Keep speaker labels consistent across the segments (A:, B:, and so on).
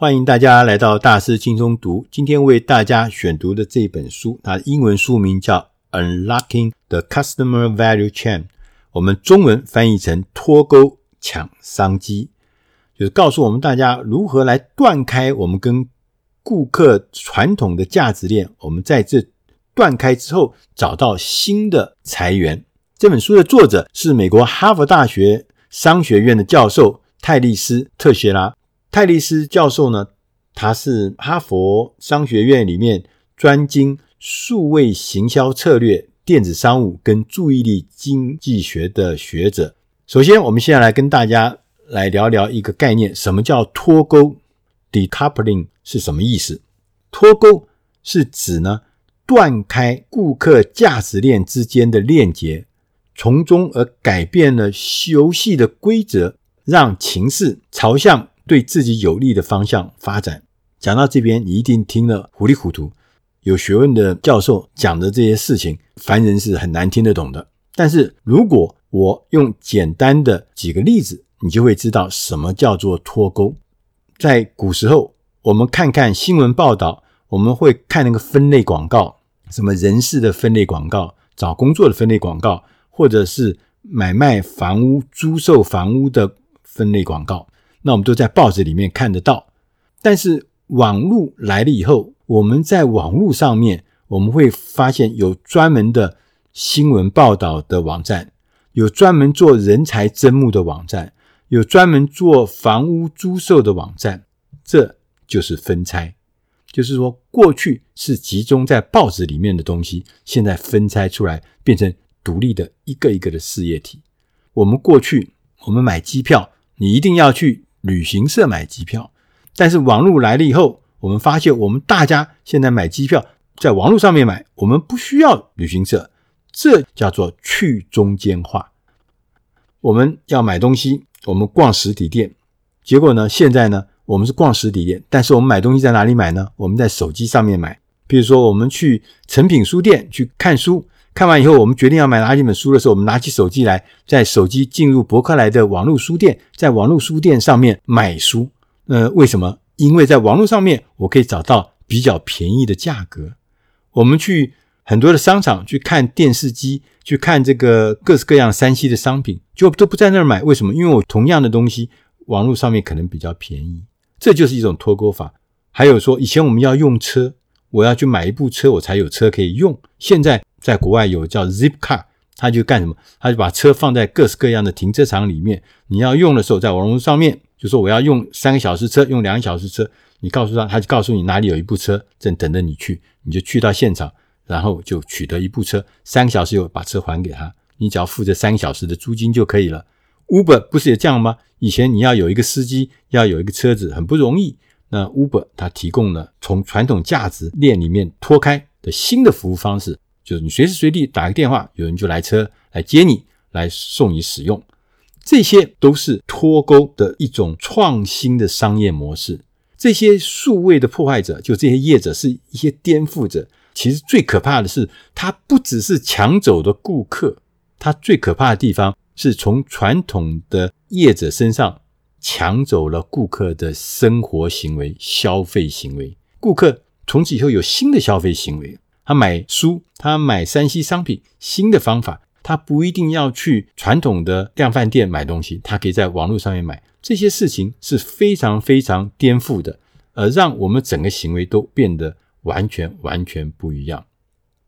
A: 欢迎大家来到大师轻松读。今天为大家选读的这本书，它英文书名叫《Unlocking the Customer Value Chain》，我们中文翻译成“脱钩抢商机”，就是告诉我们大家如何来断开我们跟顾客传统的价值链。我们在这断开之后，找到新的财源。这本书的作者是美国哈佛大学商学院的教授泰利斯·特谢拉。泰利斯教授呢，他是哈佛商学院里面专精数位行销策略、电子商务跟注意力经济学的学者。首先，我们现在来跟大家来聊聊一个概念：什么叫脱钩？Decoupling 是什么意思？脱钩是指呢，断开顾客价值链之间的链接，从中而改变了游戏的规则，让情势朝向。对自己有利的方向发展。讲到这边，你一定听了糊里糊涂。有学问的教授讲的这些事情，凡人是很难听得懂的。但是如果我用简单的几个例子，你就会知道什么叫做脱钩。在古时候，我们看看新闻报道，我们会看那个分类广告，什么人事的分类广告、找工作的分类广告，或者是买卖房屋、租售房屋的分类广告。那我们都在报纸里面看得到，但是网络来了以后，我们在网络上面，我们会发现有专门的新闻报道的网站，有专门做人才征募的网站，有专门做房屋租售的网站，这就是分拆。就是说，过去是集中在报纸里面的东西，现在分拆出来，变成独立的一个一个的事业体。我们过去，我们买机票，你一定要去。旅行社买机票，但是网络来了以后，我们发现我们大家现在买机票在网络上面买，我们不需要旅行社，这叫做去中间化。我们要买东西，我们逛实体店，结果呢，现在呢，我们是逛实体店，但是我们买东西在哪里买呢？我们在手机上面买，比如说我们去诚品书店去看书。看完以后，我们决定要买哪几本书的时候，我们拿起手机来，在手机进入博客来的网络书店，在网络书店上面买书。呃，为什么？因为在网络上面，我可以找到比较便宜的价格。我们去很多的商场去看电视机，去看这个各式各样 3C 的商品，就都不在那儿买。为什么？因为我同样的东西，网络上面可能比较便宜。这就是一种脱钩法。还有说，以前我们要用车，我要去买一部车，我才有车可以用。现在。在国外有叫 Zipcar，他就干什么？他就把车放在各式各样的停车场里面。你要用的时候，在网络上面就说我要用三个小时车，用两个小时车。你告诉他，他就告诉你哪里有一部车正等着你去，你就去到现场，然后就取得一部车。三个小时以后把车还给他，你只要付这三个小时的租金就可以了。Uber 不是也这样吗？以前你要有一个司机，要有一个车子，很不容易。那 Uber 它提供了从传统价值链里面脱开的新的服务方式。就是你随时随地打个电话，有人就来车来接你，来送你使用，这些都是脱钩的一种创新的商业模式。这些数位的破坏者，就这些业者是一些颠覆者。其实最可怕的是，他不只是抢走的顾客，他最可怕的地方是从传统的业者身上抢走了顾客的生活行为、消费行为。顾客从此以后有新的消费行为。他买书，他买山西商品，新的方法，他不一定要去传统的量贩店买东西，他可以在网络上面买。这些事情是非常非常颠覆的，而让我们整个行为都变得完全完全不一样。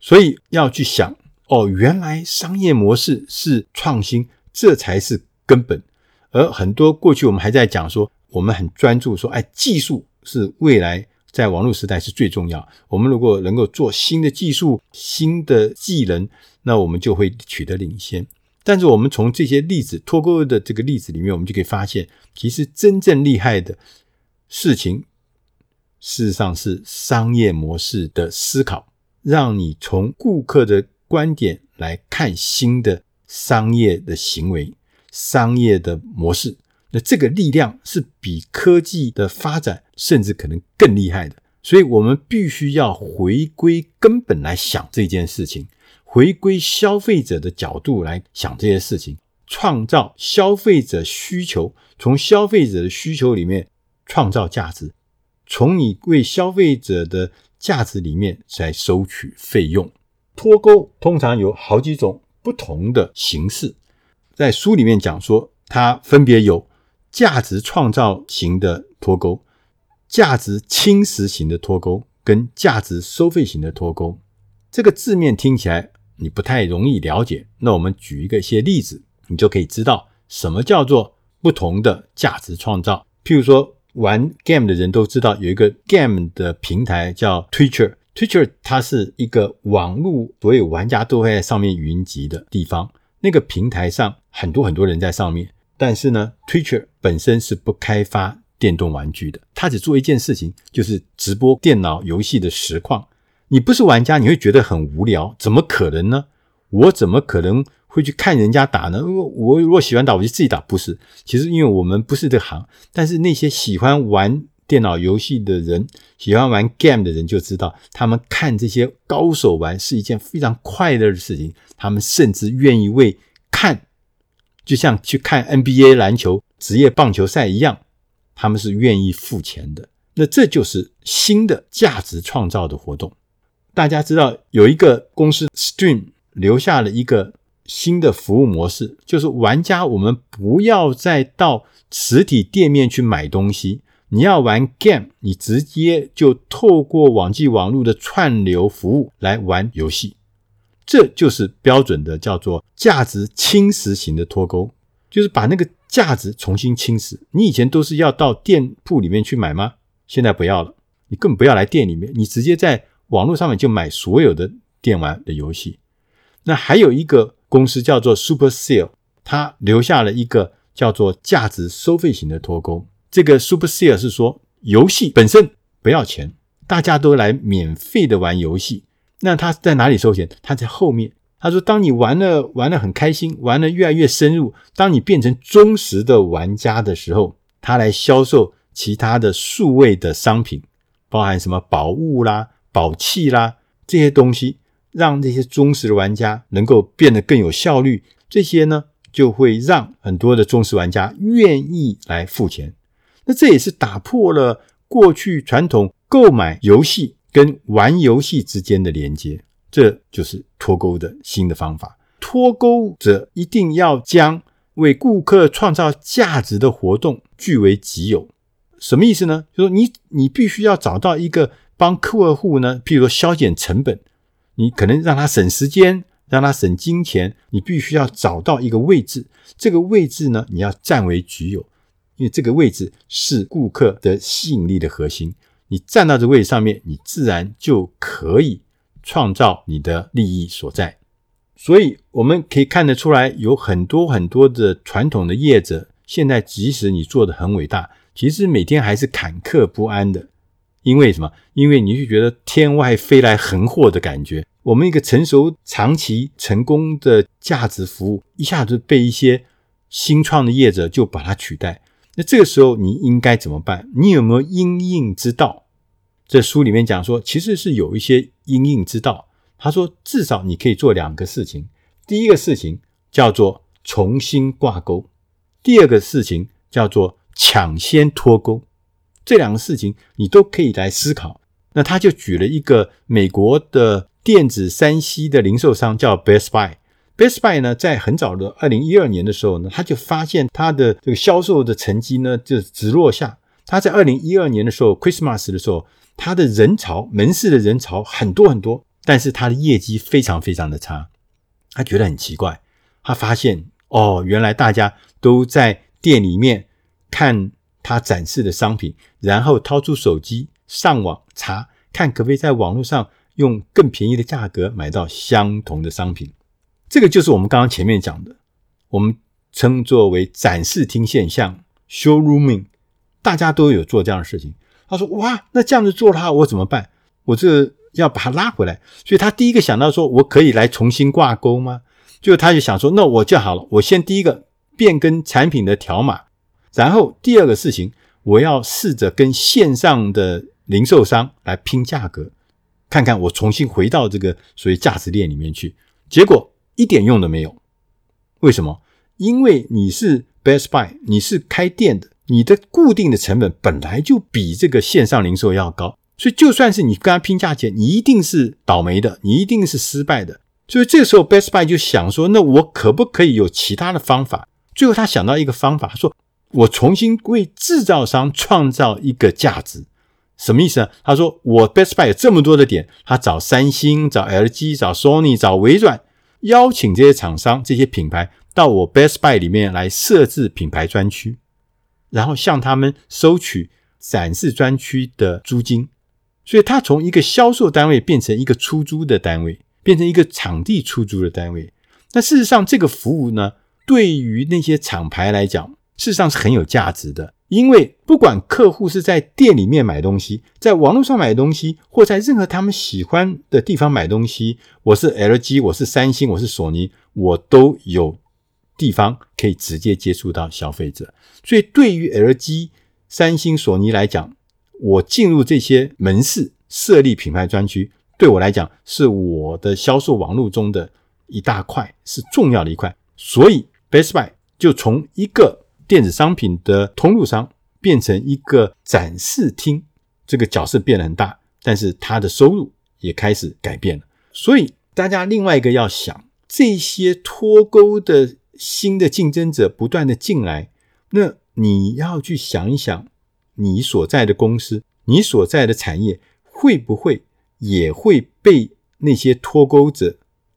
A: 所以要去想，哦，原来商业模式是创新，这才是根本。而很多过去我们还在讲说，我们很专注说，哎，技术是未来。在网络时代是最重要。我们如果能够做新的技术、新的技能，那我们就会取得领先。但是，我们从这些例子脱钩的这个例子里面，我们就可以发现，其实真正厉害的事情，事实上是商业模式的思考，让你从顾客的观点来看新的商业的行为、商业的模式。那这个力量是比科技的发展甚至可能更厉害的，所以我们必须要回归根本来想这件事情，回归消费者的角度来想这些事情，创造消费者需求，从消费者的需求里面创造价值，从你为消费者的价值里面来收取费用。脱钩通常有好几种不同的形式，在书里面讲说，它分别有价值创造型的脱钩、价值侵蚀型的脱钩跟价值收费型的脱钩。这个字面听起来你不太容易了解，那我们举一个一些例子，你就可以知道什么叫做不同的价值创造。譬如说，玩 game 的人都知道有一个 game 的平台叫 Twitcher。Twitcher 它是一个网络，所有玩家都会在上面云集的地方。那个平台上很多很多人在上面，但是呢，Twitcher 本身是不开发电动玩具的，他只做一件事情，就是直播电脑游戏的实况。你不是玩家，你会觉得很无聊，怎么可能呢？我怎么可能会去看人家打呢？我如果喜欢打，我就自己打。不是，其实因为我们不是这行，但是那些喜欢玩。电脑游戏的人，喜欢玩 game 的人就知道，他们看这些高手玩是一件非常快乐的事情。他们甚至愿意为，就像去看 NBA 篮球、职业棒球赛一样，他们是愿意付钱的。那这就是新的价值创造的活动。大家知道，有一个公司 Stream 留下了一个新的服务模式，就是玩家我们不要再到实体店面去买东西。你要玩 game，你直接就透过网际网络的串流服务来玩游戏，这就是标准的叫做价值侵蚀型的脱钩，就是把那个价值重新侵蚀。你以前都是要到店铺里面去买吗？现在不要了，你根本不要来店里面，你直接在网络上面就买所有的电玩的游戏。那还有一个公司叫做 Supercell，它留下了一个叫做价值收费型的脱钩。这个 Supercell 是说，游戏本身不要钱，大家都来免费的玩游戏。那他在哪里收钱？他在后面。他说，当你玩了玩得很开心，玩得越来越深入，当你变成忠实的玩家的时候，他来销售其他的数位的商品，包含什么宝物啦、宝器啦这些东西，让这些忠实的玩家能够变得更有效率。这些呢，就会让很多的忠实玩家愿意来付钱。那这也是打破了过去传统购买游戏跟玩游戏之间的连接，这就是脱钩的新的方法。脱钩者一定要将为顾客创造价值的活动据为己有。什么意思呢？就是说你你必须要找到一个帮客户呢，譬如说削减成本，你可能让他省时间，让他省金钱，你必须要找到一个位置，这个位置呢，你要占为己有。因为这个位置是顾客的吸引力的核心，你站到这个位置上面，你自然就可以创造你的利益所在。所以我们可以看得出来，有很多很多的传统的业者，现在即使你做得很伟大，其实每天还是坎坷不安的。因为什么？因为你就觉得天外飞来横祸的感觉。我们一个成熟、长期成功的价值服务，一下子被一些新创的业者就把它取代。那这个时候你应该怎么办？你有没有因应之道？这书里面讲说，其实是有一些因应之道。他说，至少你可以做两个事情。第一个事情叫做重新挂钩，第二个事情叫做抢先脱钩。这两个事情你都可以来思考。那他就举了一个美国的电子三 C 的零售商，叫 Best Buy。Best Buy 呢，在很早的二零一二年的时候呢，他就发现他的这个销售的成绩呢，就直落下。他在二零一二年的时候，Christmas 的时候，他的人潮，门市的人潮很多很多，但是他的业绩非常非常的差。他觉得很奇怪，他发现哦，原来大家都在店里面看他展示的商品，然后掏出手机上网查，看可不可以在网络上用更便宜的价格买到相同的商品。这个就是我们刚刚前面讲的，我们称作为展示厅现象 （showrooming），大家都有做这样的事情。他说：“哇，那这样子做的话，我怎么办？我这要把它拉回来。”所以他第一个想到说：“我可以来重新挂钩吗？”就他就想说：“那我就好了，我先第一个变更产品的条码，然后第二个事情，我要试着跟线上的零售商来拼价格，看看我重新回到这个所谓价值链里面去。”结果。一点用都没有，为什么？因为你是 Best Buy，你是开店的，你的固定的成本本来就比这个线上零售要高，所以就算是你跟他拼价钱，你一定是倒霉的，你一定是失败的。所以这个时候，Best Buy 就想说，那我可不可以有其他的方法？最后他想到一个方法，说我重新为制造商创造一个价值。什么意思呢？他说我 Best Buy 有这么多的点，他找三星、找 LG、找 Sony、找微软，邀请这些厂商、这些品牌到我 Best Buy 里面来设置品牌专区。然后向他们收取展示专区的租金，所以他从一个销售单位变成一个出租的单位，变成一个场地出租的单位。那事实上，这个服务呢，对于那些厂牌来讲，事实上是很有价值的。因为不管客户是在店里面买东西，在网络上买东西，或在任何他们喜欢的地方买东西，我是 LG，我是三星，我是索尼，我都有。地方可以直接接触到消费者，所以对于 LG、三星、索尼来讲，我进入这些门市设立品牌专区，对我来讲是我的销售网络中的一大块，是重要的一块。所以 Best Buy 就从一个电子商品的通路商变成一个展示厅，这个角色变得很大，但是它的收入也开始改变了。所以大家另外一个要想，这些脱钩的。新的竞争者不断的进来，那你要去想一想，你所在的公司、你所在的产业会不会也会被那些脱钩者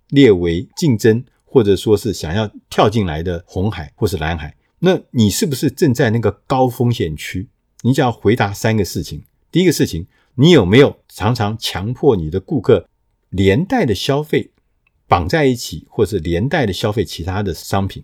A: 列为竞争，或者说是想要跳进来的红海或是蓝海？那你是不是正在那个高风险区？你只要回答三个事情：第一个事情，你有没有常常强迫你的顾客连带的消费？绑在一起，或是连带的消费其他的商品。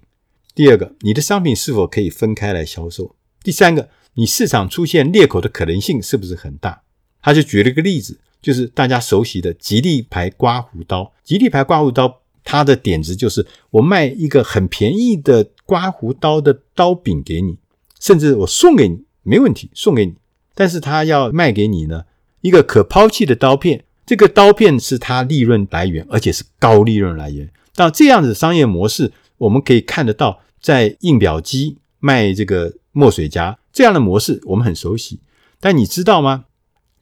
A: 第二个，你的商品是否可以分开来销售？第三个，你市场出现裂口的可能性是不是很大？他就举了一个例子，就是大家熟悉的吉利牌刮胡刀。吉利牌刮胡刀，它的点子就是我卖一个很便宜的刮胡刀的刀柄给你，甚至我送给你，没问题，送给你。但是他要卖给你呢，一个可抛弃的刀片。这个刀片是它利润来源，而且是高利润来源。到这样子商业模式，我们可以看得到，在印表机卖这个墨水夹这样的模式，我们很熟悉。但你知道吗？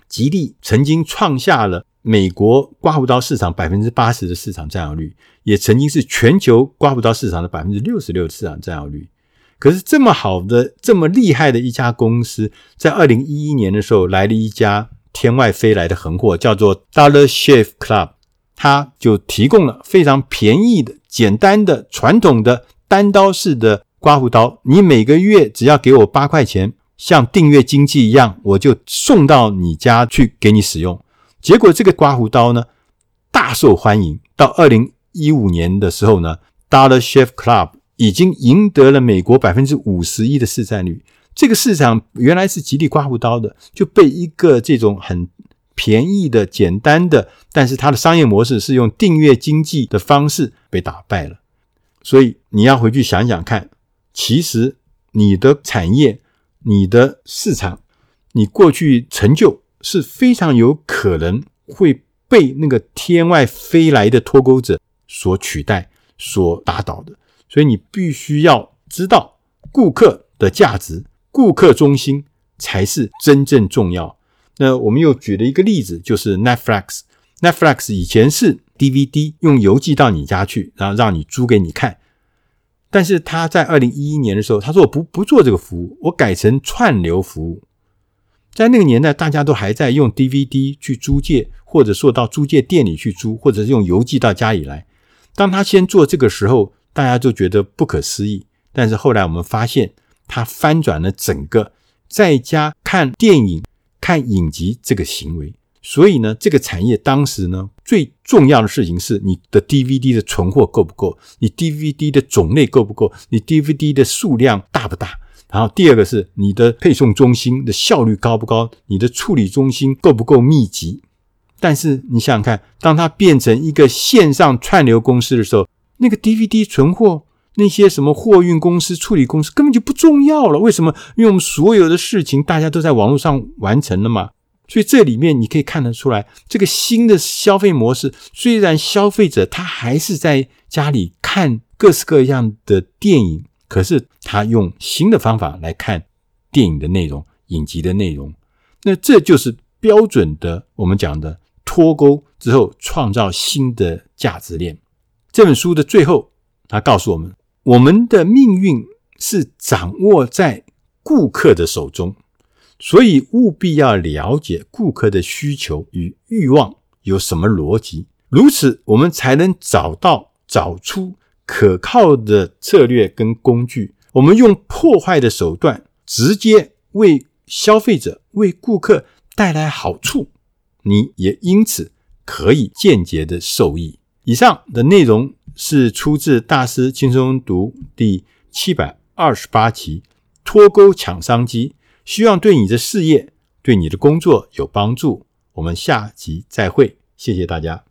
A: 吉利曾经创下了美国刮胡刀市场百分之八十的市场占有率，也曾经是全球刮胡刀市场的百分之六十六的市场占有率。可是这么好的、这么厉害的一家公司，在二零一一年的时候，来了一家。天外飞来的横祸叫做 Dollar Shave Club，它就提供了非常便宜的、简单的、传统的单刀式的刮胡刀。你每个月只要给我八块钱，像订阅经济一样，我就送到你家去给你使用。结果这个刮胡刀呢，大受欢迎。到二零一五年的时候呢，Dollar Shave Club 已经赢得了美国百分之五十一的市占率。这个市场原来是吉利刮胡刀的，就被一个这种很便宜的、简单的，但是它的商业模式是用订阅经济的方式被打败了。所以你要回去想想看，其实你的产业、你的市场、你过去成就是非常有可能会被那个天外飞来的脱钩者所取代、所打倒的。所以你必须要知道顾客的价值。顾客中心才是真正重要。那我们又举了一个例子，就是 Netflix。Netflix 以前是 DVD 用邮寄到你家去，然后让你租给你看。但是他在二零一一年的时候，他说我不不做这个服务，我改成串流服务。在那个年代，大家都还在用 DVD 去租借，或者说到租借店里去租，或者是用邮寄到家里来。当他先做这个时候，大家就觉得不可思议。但是后来我们发现。它翻转了整个在家看电影、看影集这个行为，所以呢，这个产业当时呢，最重要的事情是你的 DVD 的存货够不够，你 DVD 的种类够不够，你 DVD 的数量大不大。然后第二个是你的配送中心的效率高不高，你的处理中心够不够密集。但是你想想看，当它变成一个线上串流公司的时候，那个 DVD 存货。那些什么货运公司、处理公司根本就不重要了。为什么？因为我们所有的事情大家都在网络上完成了嘛。所以这里面你可以看得出来，这个新的消费模式，虽然消费者他还是在家里看各式各样的电影，可是他用新的方法来看电影的内容、影集的内容。那这就是标准的我们讲的脱钩之后创造新的价值链。这本书的最后，他告诉我们：我们的命运是掌握在顾客的手中，所以务必要了解顾客的需求与欲望有什么逻辑，如此我们才能找到、找出可靠的策略跟工具。我们用破坏的手段，直接为消费者、为顾客带来好处，你也因此可以间接的受益。以上的内容是出自《大师轻松读》第七百二十八集《脱钩抢商机》，希望对你的事业、对你的工作有帮助。我们下集再会，谢谢大家。